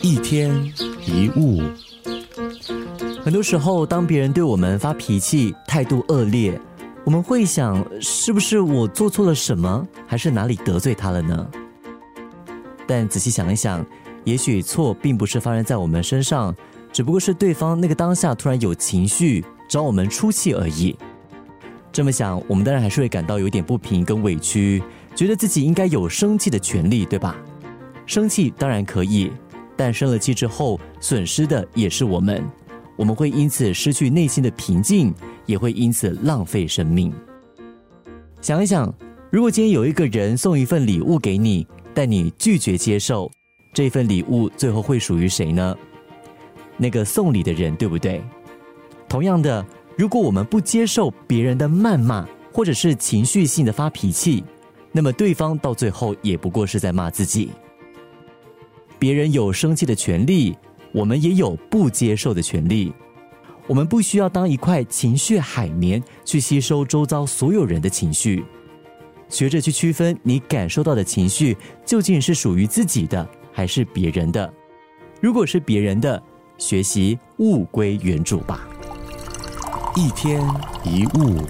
一天一物，很多时候，当别人对我们发脾气、态度恶劣，我们会想：是不是我做错了什么，还是哪里得罪他了呢？但仔细想一想，也许错并不是发生在我们身上，只不过是对方那个当下突然有情绪找我们出气而已。这么想，我们当然还是会感到有点不平跟委屈，觉得自己应该有生气的权利，对吧？生气当然可以，但生了气之后，损失的也是我们，我们会因此失去内心的平静，也会因此浪费生命。想一想，如果今天有一个人送一份礼物给你，但你拒绝接受，这份礼物最后会属于谁呢？那个送礼的人，对不对？同样的。如果我们不接受别人的谩骂，或者是情绪性的发脾气，那么对方到最后也不过是在骂自己。别人有生气的权利，我们也有不接受的权利。我们不需要当一块情绪海绵去吸收周遭所有人的情绪，学着去区分你感受到的情绪究竟是属于自己的还是别人的。如果是别人的，学习物归原主吧。一天一物。